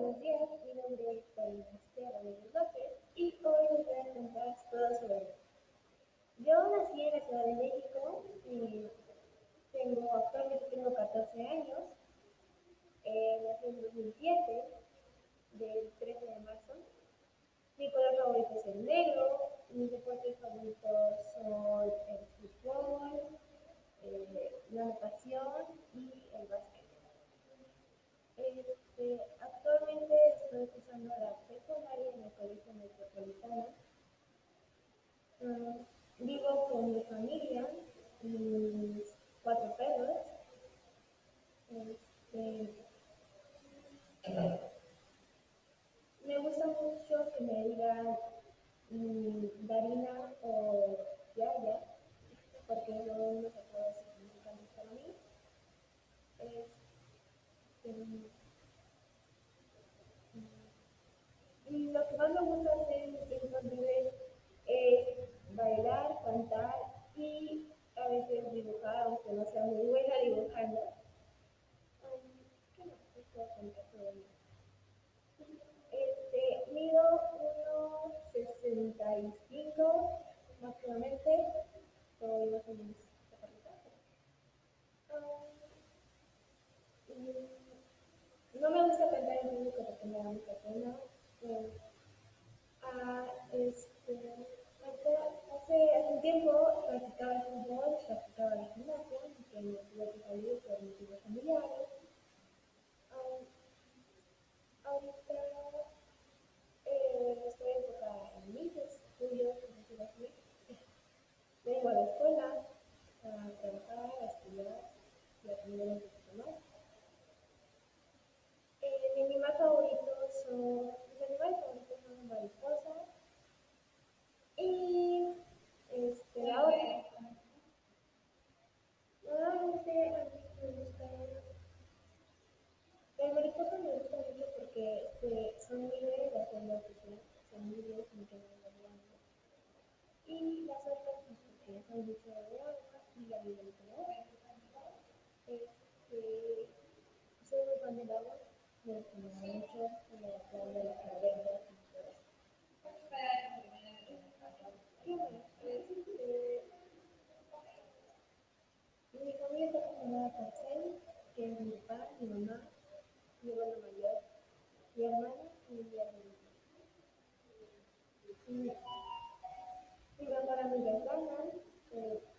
buenos días. Mi nombre es Karina Esteban López y hoy les voy a contar todo sobre mí. Yo nací en la Ciudad de México y tengo, actualmente tengo 14 años. Eh, nací en 2007, del 13 de marzo. Mi color favorito es el negro. Mis deportes favoritos son el fútbol, eh, la natación y el básquet. Este, cursando la secundaria en el Colegio Metropolitano. Uh, vivo con mi familia mis cuatro perros. Este, me gusta mucho que me digan mm, Darina o Yaya, porque no unos apodos significantes para mí. Este, Y lo que más me gusta hacer en tiempos libres es bailar, cantar y a veces dibujar, aunque no sea muy buena dibujando. Este, mido 1,65 máximamente, soy más o menos no me gusta cantar en público porque me da mucha pena este, hace, hace un tiempo practicaba el fútbol, practicaba la gimnasia, que me tuve que salir por motivos familiares. Um, ahorita eh, estoy enfocada en mis estudios, por decirlo así. Vengo a la escuela a trabajar, a estudiar y a aprender un poquito más. Eh, mi animal favorito son animales favoritos son mariposas. Y este, ahora, normalmente a mí me gusta. Las mariposas me gustan porque este, son libres de hacer lo que son libres que. Y las otras, pues son mucho de agua y a mí me gusta Este, soy muy fan del agua, me gusta mucho, de la cadena. Mi familia está conformada por que mi papá, mi mamá, mi hermano mayor, mi hermana y mi hermano. Mi mejor